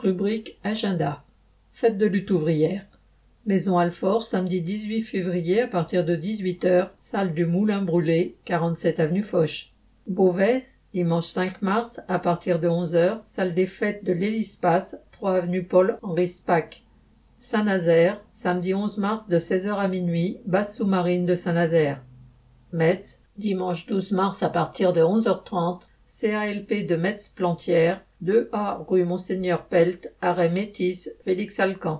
Rubrique Agenda. Fête de lutte ouvrière. Maison Alfort, samedi 18 février à partir de 18h, salle du Moulin Brûlé, 47 avenue Foch. Beauvais, dimanche 5 mars à partir de 11h, salle des fêtes de l'Hélispace, 3 avenue Paul Henri Spac. Saint-Nazaire, samedi 11 mars de 16h à minuit, base sous-marine de Saint-Nazaire. Metz, dimanche 12 mars à partir de 11h30, CALP de Metz Plantière, 2A rue Monseigneur Pelt, arrêt Métis, Félix Alcan.